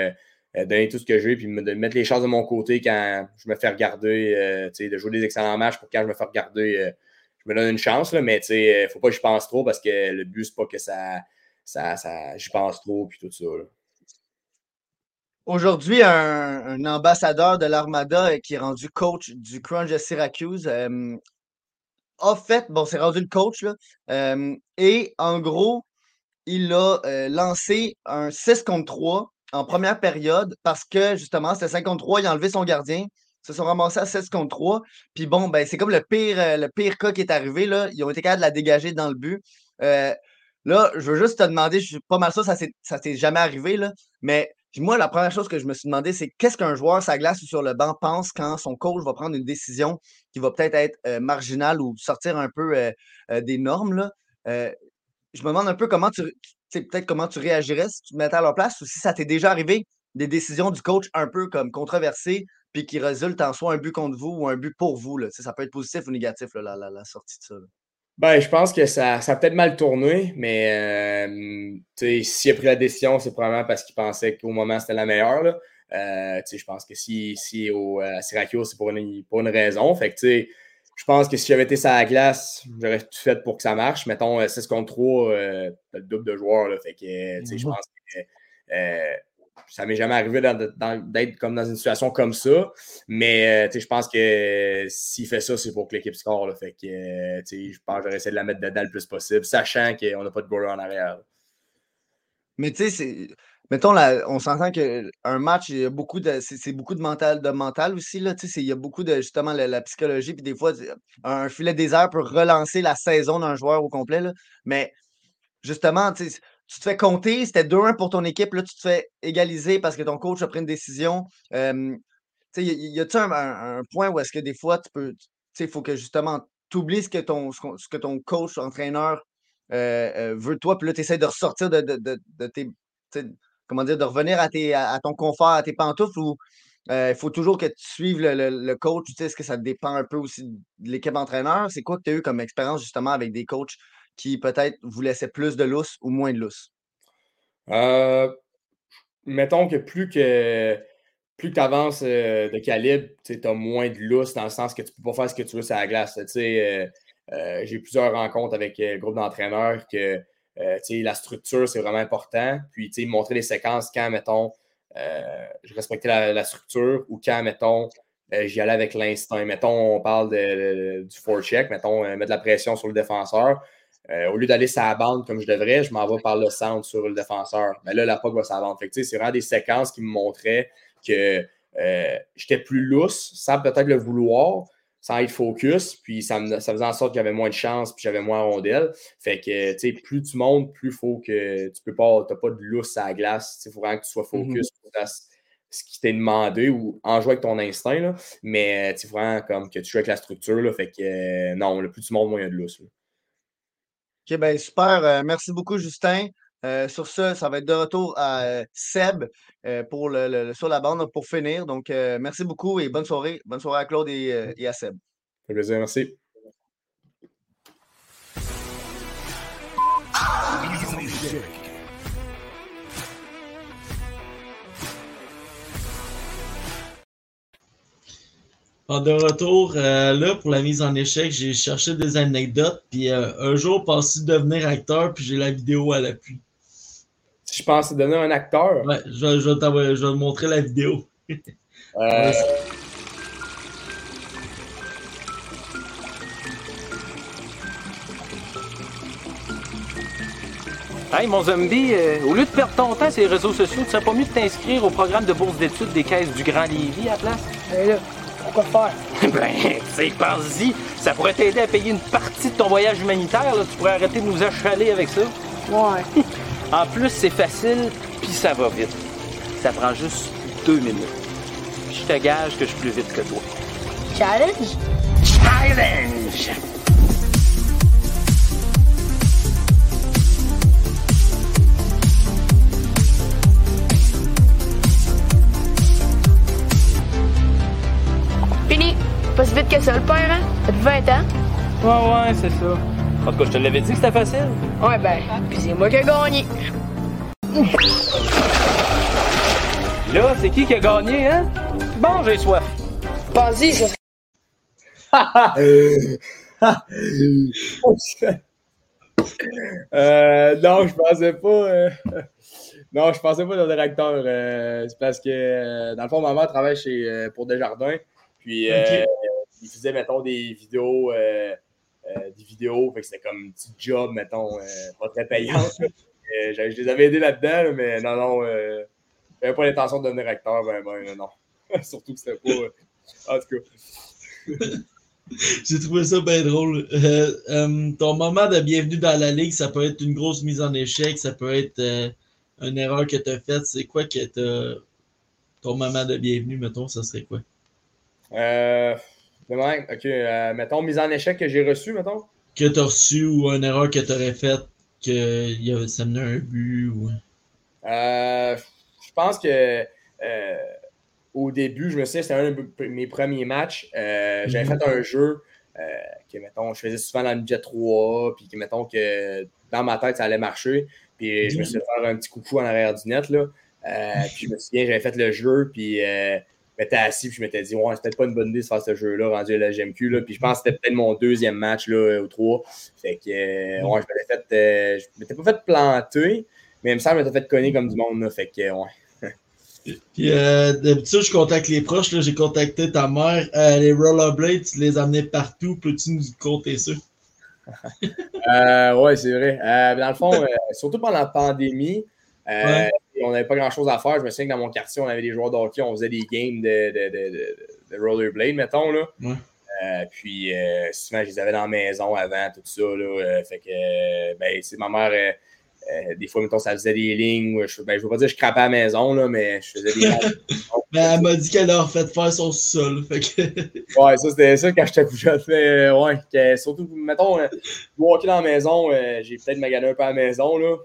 donner tout ce que j'ai, puis de mettre les choses de mon côté quand je me fais regarder, de jouer des excellents matchs pour quand je me fais regarder, je me donne une chance, là, mais il ne faut pas que je pense trop parce que le but, c'est pas que ça, ça, ça j'y pense trop, puis tout ça. Aujourd'hui, un, ambassadeur de l'Armada euh, qui est rendu coach du Crunch de Syracuse euh, a fait, bon, c'est rendu le coach, là, euh, et en gros, il a lancé un 6 contre 3 en première période parce que justement, c'était 5 contre 3, il a enlevé son gardien. Se sont ramassés à 16 contre 3. Puis bon, ben, c'est comme le pire, le pire cas qui est arrivé. Là. Ils ont été capables de la dégager dans le but. là, je veux juste te demander, je suis pas mal sûr, ça s'est jamais arrivé, là, mais moi, la première chose que je me suis demandé, c'est qu'est-ce qu'un joueur, sa glace ou sur le banc, pense quand son coach va prendre une décision qui va peut-être être, euh, marginale ou sortir un peu euh, euh, des normes. Là? je me demande un peu comment tu, peut-être comment tu réagirais si tu te mettais à leur place ou si ça t'est déjà arrivé des décisions du coach un peu comme controversées puis qui résultent en soit un but contre vous ou un but pour vous. Là? Ça peut être positif ou négatif, la, sortie de ça. Ben, je pense que ça, ça a peut-être mal tourné, mais euh, s'il a pris la décision, c'est probablement parce qu'il pensait qu'au moment c'était la meilleure. Là. Euh, je pense que si, si au, à Syracuse, c'est pour une, pour une raison. Fait que, je pense que si j'avais été sur la glace, j'aurais tout fait pour que ça marche. Mettons 6 contre 3, euh, le double de joueurs. Là, fait que, je mhm. pense que euh, ça m'est jamais arrivé d'être comme dans une situation comme ça. Mais euh, je pense que s'il fait ça, c'est pour que l'équipe score. Là, fait que je pense que j'aurais essayé de la mettre dedans le plus possible, sachant qu'on n'a pas de goaler en arrière. Mais tu sais, mettons, on s'entend qu'un match, il y a beaucoup de, c'est, beaucoup de mental, de mental aussi. Là, il y a beaucoup de justement la, psychologie. Puis des fois, un filet désert peut relancer la saison d'un joueur au complet. Là. Mais justement, tu te fais compter, c'était 2-1 pour ton équipe, là, tu te fais égaliser parce que ton coach a pris une décision. Euh, y a-t-il un, point où est-ce que des fois, tu peux. Il faut que justement, tu oublies ce que ton, ce que ton coach, entraîneur euh, veut toi, puis là, tu essaies de ressortir de, de tes comment dire, de revenir à, tes, à, ton confort, à tes pantoufles ou euh, il faut toujours que tu suives le, coach? Tu sais, est-ce que ça dépend un peu aussi de l'équipe entraîneur? C'est quoi que tu as eu comme expérience justement avec des coachs qui peut-être vous laissaient plus de lousse ou moins de lousse? Euh, mettons que plus que plus tu avances euh, de calibre, tu as moins de lousse dans le sens que tu peux pas faire ce que tu veux sur la glace. J'ai plusieurs rencontres avec un groupe d'entraîneurs que euh, la structure, c'est vraiment important. Puis, montrer les séquences quand, mettons, euh, je respectais la, structure ou quand, mettons, euh, j'y allais avec l'instinct. Mettons, on parle du forecheck, mettons, mettre de la pression sur le défenseur. Au lieu d'aller sur la bande comme je devrais, je m'en vais par le centre sur le défenseur. Mais là, la POC va la bande. c'est vraiment des séquences qui me montraient que j'étais plus lousse sans peut-être le vouloir, sans être focus, puis ça, ça faisait en sorte que j'avais moins de chance, puis j'avais moins de rondelles. Fait que, tu sais, plus tu montes, plus il faut que tu peux pas, t'as pas de lousse à la glace. Il faut vraiment que tu sois mm-hmm. focus sur ce qui t'est demandé ou en jouer avec ton instinct, là. Mais, tu vraiment comme que tu joues avec la structure, là. Fait que, euh, non, le plus tu montes, moins il y a de lousse. OK, ben super. Euh, merci beaucoup, Justin. Euh, sur ce, ça va être de retour à Seb pour le, sur la bande pour finir. Donc, merci beaucoup et bonne soirée. Bonne soirée à Claude et, et à Seb. Plaisir, merci. De retour, là, pour la mise en échec, j'ai cherché des anecdotes. Puis un jour, pensé devenir acteur, puis j'ai la vidéo à l'appui? Je pense devenir un acteur? Ouais, je, vais, je, vais te montrer la vidéo. euh... Hey, mon zombie, euh, au lieu de perdre ton temps sur les réseaux sociaux, tu serais pas mieux de t'inscrire au programme de bourse d'études des caisses du Grand Lévis à la place? Hey, là, pourquoi faire? ben, c'est pense-y. Ça pourrait t'aider à payer une partie de ton voyage humanitaire. Là. Tu pourrais arrêter de nous achaler avec ça. Ouais. En plus, c'est facile, puis ça va vite. Ça prend juste deux minutes. Je te gage que je suis plus vite que toi. Challenge? Challenge! Vite que ça, le père, hein? Ça fait 20 ans. Ouais, ouais, c'est ça. En tout cas, je te l'avais dit que c'était facile. Ouais, ben, puis c'est moi qui ai gagné. Là, c'est qui qui a gagné, hein? Bon, j'ai soif. Vas-y, ça. euh, non, je pensais pas. Euh, non, je pensais pas devenir acteur. Euh, c'est parce que, euh, dans le fond, maman travaille chez, pour Desjardins. Puis, il faisait, mettons, des vidéos euh, des vidéos. Fait que c'était comme un petit job, mettons, euh, pas très payant. Euh, je les avais aidés là-dedans, mais non, non, j'avais pas l'intention de devenir acteur, ben, ben, non. Surtout que c'était pas. en tout cas. J'ai trouvé ça bien drôle. ton moment de bienvenue dans la ligue, ça peut être une grosse mise en échec, ça peut être une erreur que tu as faite. C'est quoi que ton moment de bienvenue, mettons, ça serait quoi? Euh, OK. Euh, mettons, mise en échec que j'ai reçu, mettons. Que tu as reçu ou une erreur que tu aurais faite, que ça menait un but ou. Euh, je pense que euh, au début, je me souviens, c'était un de mes premiers matchs. J'avais mhm. fait un jeu que, mettons, je faisais souvent dans le budget 3, puis que, mettons, que dans ma tête, ça allait marcher. Puis je me suis fait faire un petit coucou en arrière du net, là. puis je me souviens, j'avais fait le jeu, puis m'étais assis, puis je m'étais dit, ouais, c'est peut-être pas une bonne idée de faire ce jeu-là, rendu à la GMQ, là. Puis je pense que c'était peut-être mon deuxième match, là, ou trois. Fait que, ouais, je m'étais fait, je m'étais pas fait planter, mais il me semble que je m'étais fait cogner comme du monde, là. Fait que, ouais. Puis euh, d'habitude, je contacte les proches. J'ai contacté ta mère. Euh, les rollerblades, tu les amenais partout. Peux-tu nous compter ça? euh, oui, c'est vrai. Euh, dans le fond, surtout pendant la pandémie, on n'avait pas grand-chose à faire. Je me souviens que dans mon quartier, on avait des joueurs de hockey. On faisait des games de, de, de, de rollerblade, mettons. Là. puis souvent, je les avais dans la maison avant, tout ça. Là, fait que ben, c'est ma mère euh, des fois, mettons, ça faisait des lignes. Je, ben, je veux pas dire que je crapais à la maison, là, mais je faisais des. ben, elle m'a dit qu'elle a fait faire son sol. Fait que... ouais, ça, c'était ça quand j'étais plus jeune. Euh, ouais, que, surtout, mettons, euh, walker dans la maison, euh, j'ai peut-être magané un peu à la maison, là.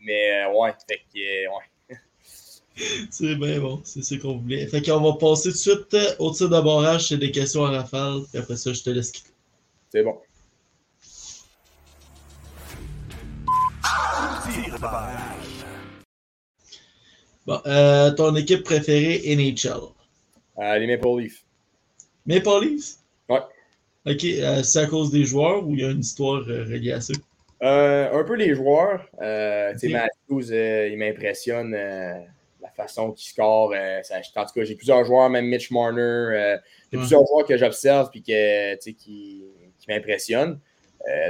mais, ouais, fait que, ouais. C'est bien bon, c'est ce qu'on voulait. Fait qu'on va passer tout de suite au tir de barrage, c'est des questions à rafale, puis après ça, je te laisse quitter. C'est bon. Bon, euh, ton équipe préférée NHL? Euh, les Maple Leafs. Maple Leafs? Ouais. Ok, euh, c'est à cause des joueurs ou il y a une histoire reliée à ça? un peu les joueurs. Okay. Matthews, il m'impressionne la façon qu'il score. Ça, en tout cas, j'ai plusieurs joueurs, même Mitch Marner. j'ai plusieurs joueurs que j'observe et qui, qui m'impressionnent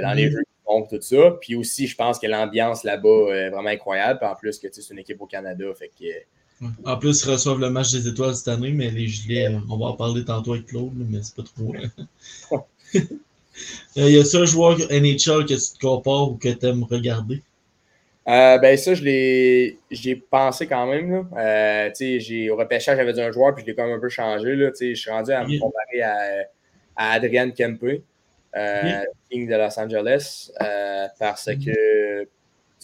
dans les jeux donc, tout ça. Puis aussi, je pense que l'ambiance là-bas est vraiment incroyable. Puis en plus, que c'est une équipe au Canada. Fait que... En plus, ils reçoivent le match des étoiles cette année, mais les gilets, on va en parler tantôt avec Claude, mais c'est pas trop. Euh, y a-t-il un joueur NHL que tu te compares ou que tu aimes regarder? Euh, ben ça, je l'ai j'ai pensé quand même. Là. Euh, j'ai, au repêchage, j'avais dit un joueur, puis je l'ai quand même un peu changé. Là. Je suis rendu à me comparer à, à Adrian Kempe. Euh, King de Los Angeles, euh, parce que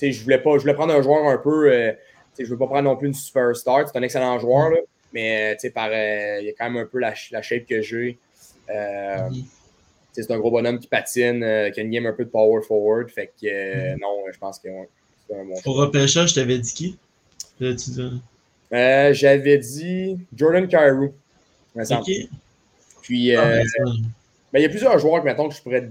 je voulais pas, je voulais prendre un joueur un peu, euh, je ne veux pas prendre non plus une superstar, c'est un excellent joueur, là, mais par, il y a quand même un peu la, la shape que j'ai. C'est un gros bonhomme qui patine, qui a une game un peu de power forward, fait que mm-hmm. non, je pense que c'est un bon Au repêchage, je t'avais dit qui? J'avais dit Jordan Cairo. Puis, ah, ben, il y a plusieurs joueurs que, mettons, que je pourrais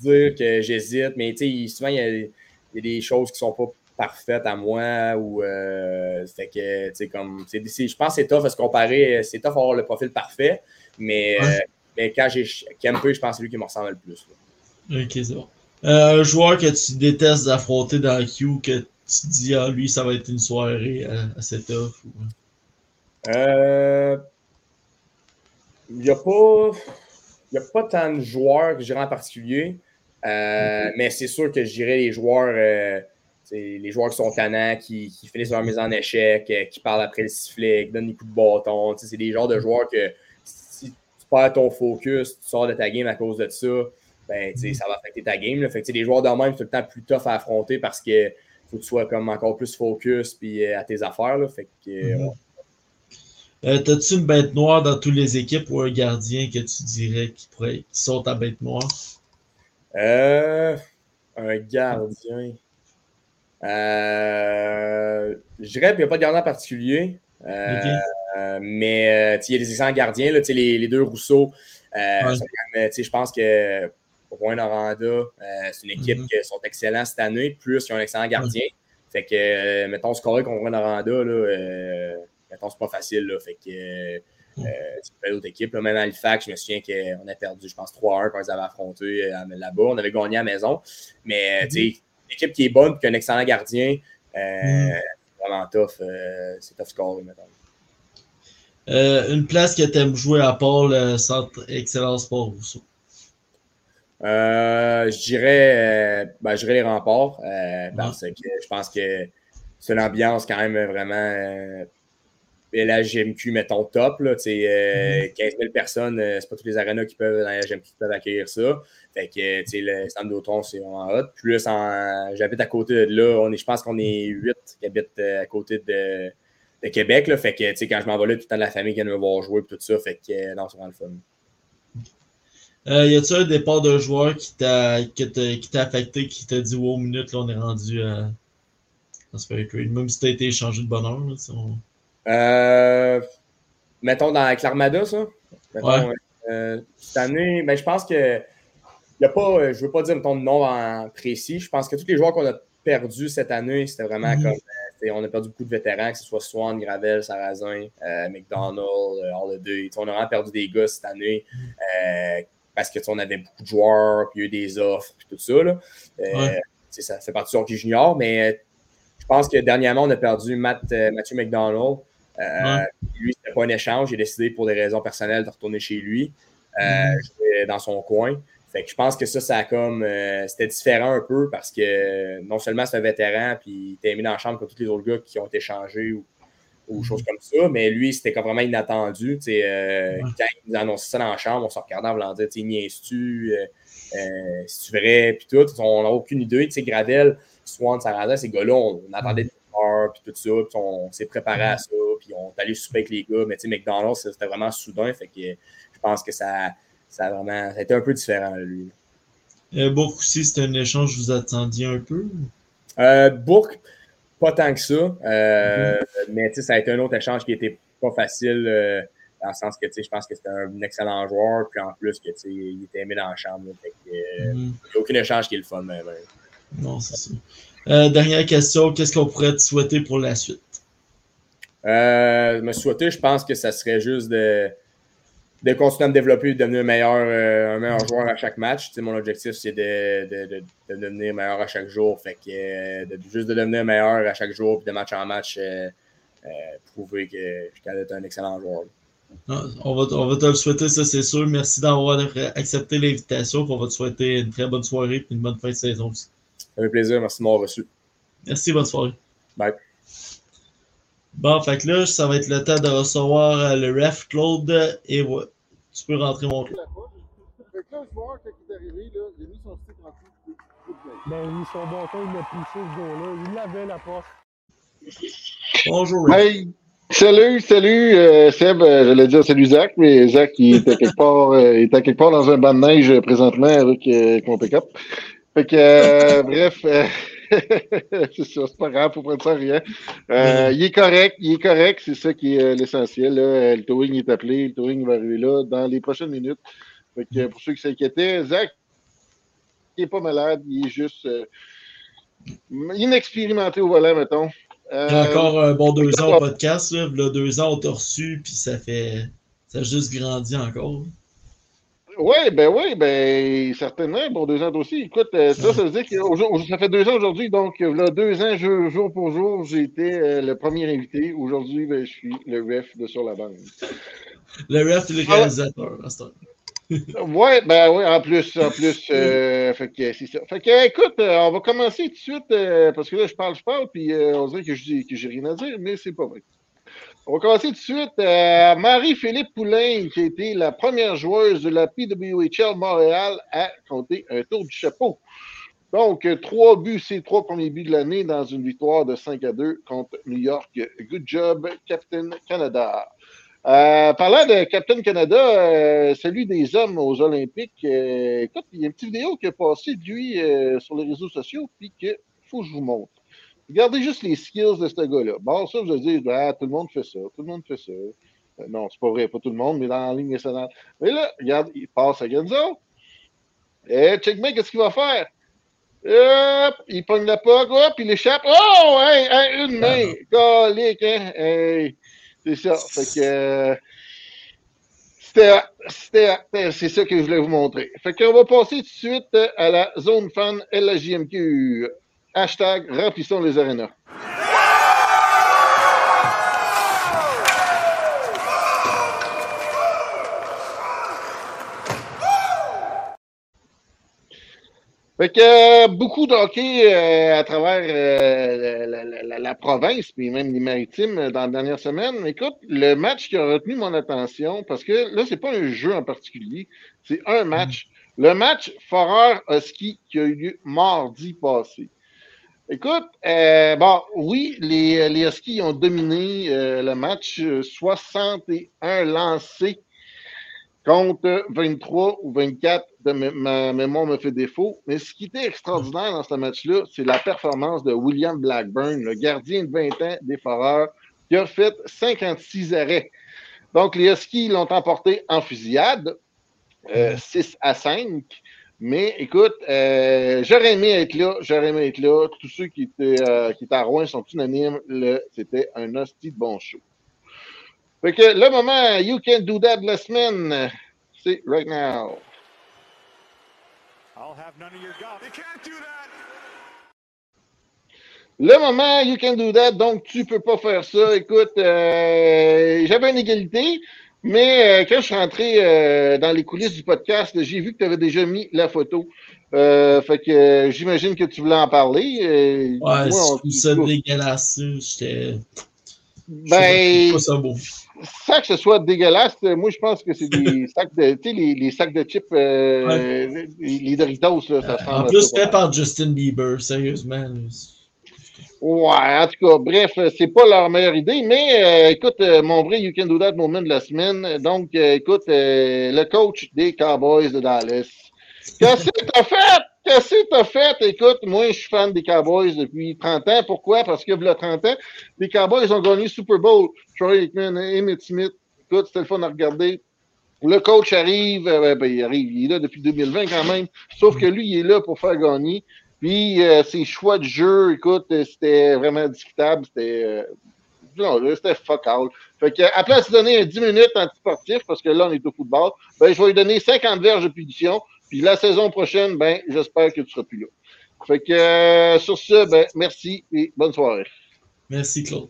dire que j'hésite, mais souvent, il y, a, il y, a, des choses qui sont pas parfaites à moi ou euh, fait que tu sais comme je pense que c'est tough à se comparer c'est tough avoir le profil parfait mais, euh, mais quand j'ai Kempe je pense que c'est lui qui me ressemble le plus là. ok c'est bon euh, un joueur que tu détestes affronter dans le Q que tu dis ah lui ça va être une soirée assez tough ou... euh il n'y a pas n'y a pas tant de joueurs que j'irais en particulier, euh, mm-hmm. mais c'est sûr que je dirais les joueurs, euh, les joueurs qui sont tannants, qui, qui, finissent leur mise en échec, euh, qui parlent après le sifflet, qui donnent des coups de bâton. C'est des genres de mm-hmm. joueurs que si tu perds ton focus, tu sors de ta game à cause de ça, ben, mm-hmm. ça va affecter ta game. Là. Fait que, les joueurs de même, c'est tout le temps plus tough à affronter parce que faut que tu sois comme encore plus focus puis à tes affaires. Là. Fait que, euh, T'as-tu une bête noire dans toutes les équipes ou un gardien que tu dirais qui, pourrait, qui sont ta bête noire? Euh, un gardien. Euh, je dirais qu'il n'y a pas de gardien particulier. Euh, Mais il y a des excellents gardiens, là, les, les deux Rousseau. Je pense que Rouen Noranda, c'est une équipe mm-hmm. qui sont excellents cette année, plus ils ont un excellent gardien. Fait que, mettons, scorer contre Rouen Noranda, là, mettons, c'est pas facile. Là, fait que euh, hmm. c'est pas d'autres équipes. Même à Halifax, je me souviens qu'on a perdu, je pense, 3-1 quand ils avaient affronté euh, là-bas. On avait gagné à la maison. Mais hmm. une équipe qui est bonne et qui a un excellent gardien, euh, hmm. vraiment tough. c'est tough score, mettons. une place que tu aimes jouer à part le Centre Excellence Sport Rousseau? Euh, je dirais, ben, je dirais les remparts parce que je pense que c'est une ambiance quand même vraiment et la GMQ, mettons, top. Là, euh, 15 000 personnes, euh, c'est pas tous les arénas qui peuvent, dans la GMQ qui peuvent accueillir ça. Fait que le stand d'automne, c'est vraiment hot. Plus, j'habite à côté de là. On est, je pense qu'on est 8 qui habitent euh, à côté de, de Québec. Là, fait que quand je m'en vais là, tout le temps de la famille qui vient me voir jouer et tout ça. Fait que non, c'est vraiment le fun. Euh, y a-tu un départ de joueur qui t'a affecté, qui t'a dit wow minute, là on est rendu à. trade, Même si t'as été échangé de bonheur. Là, on- Euh, mettons dans avec l'Armada, ça. Mettons, Ouais. euh, cette année, ben, je pense que. Y a pas, euh, je veux pas dire mettons, de nom en précis. Je pense que tous les joueurs qu'on a perdus cette année, c'était vraiment Mhm. comme. euh, on a perdu beaucoup de vétérans, que ce soit Swan, Gravel, Sarrazin, euh, McDonald, Holiday. On a vraiment perdu des gars cette année euh, parce que on avait beaucoup de joueurs, puis il y a eu des offres, puis tout ça. Là. Ouais. Ça fait partie du hockey junior, mais je pense que dernièrement, on a perdu Matt, Matthew McDonald. Euh, Ouais. Lui, c'était pas un échange. J'ai décidé pour des raisons personnelles de retourner chez lui, Mhm. jouer dans son coin. Fait que je pense que ça, ça a comme. euh, c'était différent un peu parce que euh, non seulement c'est un vétéran, puis il était mis dans la chambre comme tous les autres gars qui ont été changés ou, ou choses comme ça, mais lui, c'était comme vraiment inattendu. tu euh, Ouais. Quand il nous a annoncé ça dans la chambre, on se regardait en voulant dire tu niaises-tu, euh, c'est-tu vrai, puis tout. On n'a aucune idée. Tu Swan, Sarrazin, ces gars-là, on, on attendait des heures, puis tout ça, puis on, s'est préparé à ça, puis on est allé souper avec les gars, mais tu sais, McDonald's, c'était vraiment soudain, fait que je pense que ça, ça a vraiment, ça a été un peu différent, lui. Euh, Bourque aussi, c'était un échange, vous attendiez un peu? Euh, Bourque, pas tant que ça, euh, mais tu sais, ça a été un autre échange qui était pas facile, euh, dans le sens que tu sais, je pense que c'était un excellent joueur, puis en plus que tu sais, il était aimé dans la chambre, là, fait que, euh, Mhm. il n'y a aucun échange qui est le fun, même. Non, c'est ça. Euh, dernière question, qu'est-ce qu'on pourrait te souhaiter pour la suite? Euh, me souhaiter, je pense que ça serait juste de, de continuer à me développer et de devenir un meilleur, euh, un meilleur joueur à chaque match. Tu sais, mon objectif, c'est de, de, de, de devenir meilleur à chaque jour. Fait que juste de devenir meilleur à chaque jour, puis de match en match, prouver que je suis un excellent joueur. Non, on, va, on va te le souhaiter, ça c'est sûr. Merci d'avoir accepté l'invitation. On va te souhaiter une très bonne soirée et une bonne fin de saison aussi. Ça fait plaisir, merci de m'avoir reçu. Merci, bonne soirée. Bye. Bon, fait que là, ça va être le temps de recevoir euh, le ref Claude et ouais, tu peux rentrer mon Claude. Fait que là, le joueur, quand il est arrivé, là, il a mis son stick en dessous main. Ben oui, son bâton, il l'a poussé ce gars-là. Il l'avait la porte. Bonjour, Ref. Hey, salut, salut, euh, Seb. euh, J'allais dire salut Zach, mais Zach, il était quelque part, euh, il était quelque part dans un banc de neige présentement avec, euh, avec mon pick-up. Fait que, euh, bref, euh, c'est ça, c'est pas grave, faut prendre ça rien. Euh, il est correct, il est correct, c'est ça qui est l'essentiel. Le towing est appelé, le towing va arriver là dans les prochaines minutes. Fait que, pour ceux qui s'inquiétaient, Zach, il est pas malade, il est juste inexpérimenté au volant, mettons. Il y a encore un bon deux ans au podcast. Là, Là, deux ans, on t'a reçu, puis ça fait. Ça a juste grandi encore. Oui, ben oui, ben certainement, pour deux ans aussi. Écoute, euh, ça, ça veut dire que ça fait deux ans aujourd'hui, donc euh, là, deux ans, jour, jour pour jour, j'ai été euh, le premier invité. Aujourd'hui, ben, je suis le ref de sur la bande. Le ref le Ah ouais. réalisateur. Ouais, ben oui, en plus, en plus, euh, fait que c'est ça. Fait que, écoute, euh, on va commencer tout de suite, parce que là, je parle, je parle, puis on dirait que je dis que j'ai rien à dire, mais c'est pas vrai. On va commencer tout de suite. euh, Marie-Philippe Poulain, qui a été la première joueuse de la PWHL Montréal à compter un tour du chapeau. Donc, euh, trois buts, ses trois premiers buts de l'année dans une victoire de 5 à 2 contre New York. Good job, Captain Canada. Euh, parlant de Captain Canada, euh, celui des hommes aux Olympiques, euh, écoute, il y a une petite vidéo qui est passée de lui sur les réseaux sociaux, puis qu'il faut que je vous montre. Regardez juste les skills de ce gars-là. Bon, ça, vous allez dire, ah, tout le monde fait ça, tout le monde fait ça. Euh, non, c'est pas vrai, pas tout le monde, mais dans la ligne nationale. Mais là, regarde, il passe à Gonzo. Et check bien, qu'est-ce qu'il va faire? Hop, il pogne la puck, hop, il échappe. Oh, hey, hey, une main. Calique, hein? Hey. C'est ça. Fait que. euh, C'est ça que je voulais vous montrer. Fait qu'on va passer tout de suite à la zone fan LHJMQ. Hashtag remplissons les arénas. Fait que euh, beaucoup de hockey euh, à travers euh, la, la- la- la province, puis même les maritimes dans la dernière semaine. Écoute, le match qui a retenu mon attention, parce que là, c'est pas un jeu en particulier, c'est un match. Le match Forer-Husky qui a eu lieu mardi passé. Écoute, euh, oui, les, les Huskies ont dominé euh, le match, euh, 61 lancés contre 23 ou 24 de ma mémoire me fait défaut. Mais ce qui était extraordinaire dans ce match-là, c'est la performance de William Blackburn, le gardien de 20 ans des Foreurs, qui a fait 56 arrêts. Donc, les Huskies l'ont emporté en fusillade, euh, 6 à 5. Mais écoute, euh, j'aurais aimé être là, j'aurais aimé être là. Tous ceux qui étaient, euh, qui étaient à Rouen sont unanimes. C'était un hostie de bon show. Fait que le moment You Can Do That de la semaine, c'est right now. I'll have none of your golf. You can't do that. Le moment You Can Do That, donc tu peux pas faire ça. Écoute, euh, j'avais une égalité, mais euh, quand je suis rentré euh, dans les coulisses du podcast, j'ai vu que tu avais déjà mis la photo. Euh, fait que euh, j'imagine que tu voulais en parler. Ouais, moi, je on- trouve ça dégueulasse. ça. J'étais. Ben, pas ça beau. sans que ce soit dégueulasse, moi je pense que c'est des sacs de, tu sais, les, les sacs de chips, les, Doritos, là, ça ressemble En plus, fait par Justin Bieber, sérieusement. là. Ouais, en tout cas, bref, c'est pas leur meilleure idée, mais euh, écoute, euh, mon vrai You Can Do That moment de la semaine. Donc, euh, écoute, euh, le coach des Cowboys de Dallas. Qu'est-ce que t'as fait? Qu'est-ce que t'as fait? Écoute, moi, je suis fan des Cowboys depuis 30 ans. Pourquoi? Parce que, il 30 ans, les Cowboys ont gagné Super Bowl. Troy Aikman, Emmett Smith. Écoute, c'était le fun à regarder. Le coach arrive, euh, ben, il arrive, il est là depuis 2020 quand même. Sauf que lui, il est là pour faire gagner. Puis euh, ses choix de jeu, écoute, euh, c'était vraiment discutable. C'était. euh, non, c'était fuck all. Fait que, à place de donner un 10 minutes anti-sportif, parce que là, on est au football, ben, je vais lui donner 50 verges de punition. Puis la saison prochaine, ben, j'espère que tu seras plus là. Fait que, euh, sur ce, ben, merci et bonne soirée. Merci, Claude.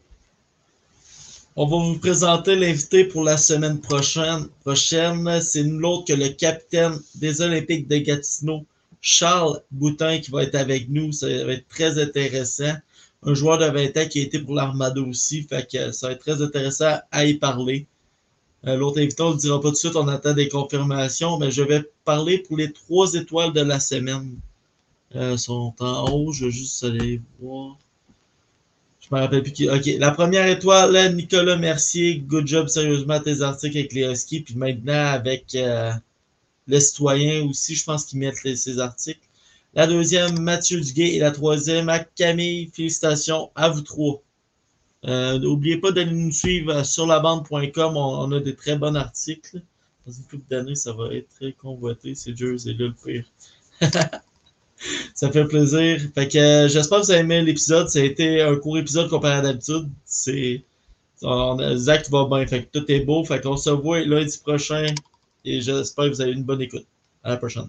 On va vous présenter l'invité pour la semaine prochaine. prochaine. C'est nul autre que le capitaine des Olympiques de Gatineau, Charles Boutin, qui va être avec nous. Ça va être très intéressant. Un joueur de 20 ans qui a été pour l'Armada aussi. Fait que ça va être très intéressant à y parler. Euh, L'autre invité, on ne le dira pas tout de suite, on attend des confirmations, mais je vais parler pour les trois étoiles de la semaine. Euh, sont en haut, je vais juste aller voir. Je me rappelle plus qui. Ok, la première étoile, Nicolas Mercier. Good job, sérieusement, tes articles avec les Huskies. Puis maintenant, avec euh, les citoyens aussi, je pense qu'ils mettent ces articles. La deuxième, Mathieu Duguay. Et la troisième, Camille. Félicitations à vous trois. Euh, N'oubliez pas d'aller nous suivre sur labande.com. On, on a des très bons articles. Dans une couple d'années, ça va être très convoité. C'est Jersey là le pire. Ça fait plaisir. Fait que euh, j'espère que vous avez aimé l'épisode. Ça a été un court épisode comparé à d'habitude. C'est. Zach va bien. Fait que tout est beau. Fait qu'on se voit lundi prochain. Et j'espère que vous avez une bonne écoute. À la prochaine.